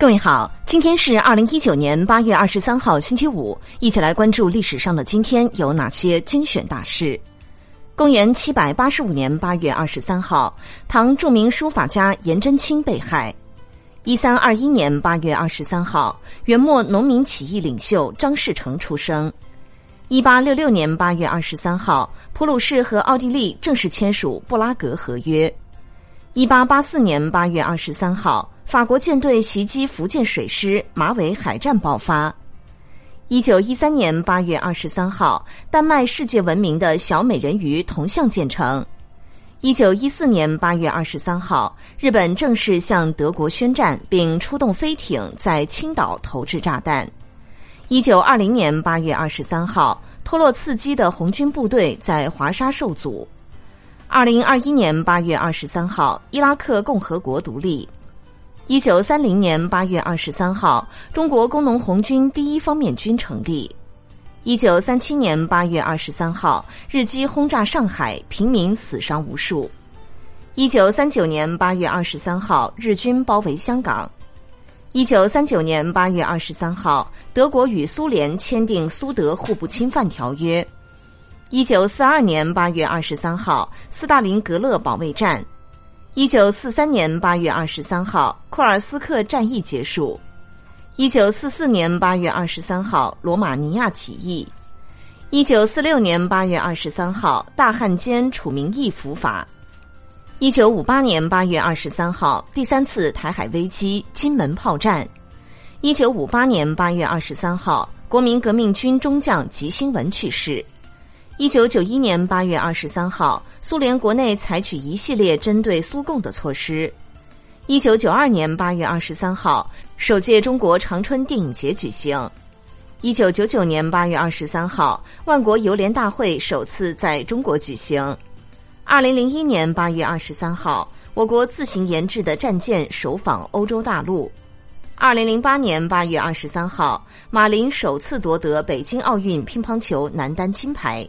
各位好，今天是二零一九年八月二十三号，星期五，一起来关注历史上的今天有哪些精选大事。公元七百八十五年八月二十三号，唐著名书法家颜真卿被害。一三二一年八月二十三号，元末农民起义领袖张士诚出生。一八六六年八月二十三号，普鲁士和奥地利正式签署布拉格合约。一八八四年八月二十三号。法国舰队袭击福建水师，马尾海战爆发。一九一三年八月二十三号，丹麦世界闻名的小美人鱼铜像建成。一九一四年八月二十三号，日本正式向德国宣战，并出动飞艇在青岛投掷炸弹。一九二零年八月二十三号，托洛茨基的红军部队在华沙受阻。二零二一年八月二十三号，伊拉克共和国独立。一九三零年八月二十三号，中国工农红军第一方面军成立。一九三七年八月二十三号，日机轰炸上海，平民死伤无数。一九三九年八月二十三号，日军包围香港。一九三九年八月二十三号，德国与苏联签订苏德互不侵犯条约。一九四二年八月二十三号，斯大林格勒保卫战。一九四三年八月二十三号，库尔斯克战役结束。一九四四年八月二十三号，罗马尼亚起义。一九四六年八月二十三号，大汉奸楚明义伏法。一九五八年八月二十三号，第三次台海危机，金门炮战。一九五八年八月二十三号，国民革命军中将吉星文去世。一九九一年八月二十三号，苏联国内采取一系列针对苏共的措施。一九九二年八月二十三号，首届中国长春电影节举行。一九九九年八月二十三号，万国邮联大会首次在中国举行。二零零一年八月二十三号，我国自行研制的战舰首访欧洲大陆。二零零八年八月二十三号，马林首次夺得北京奥运乒乓球男单金牌。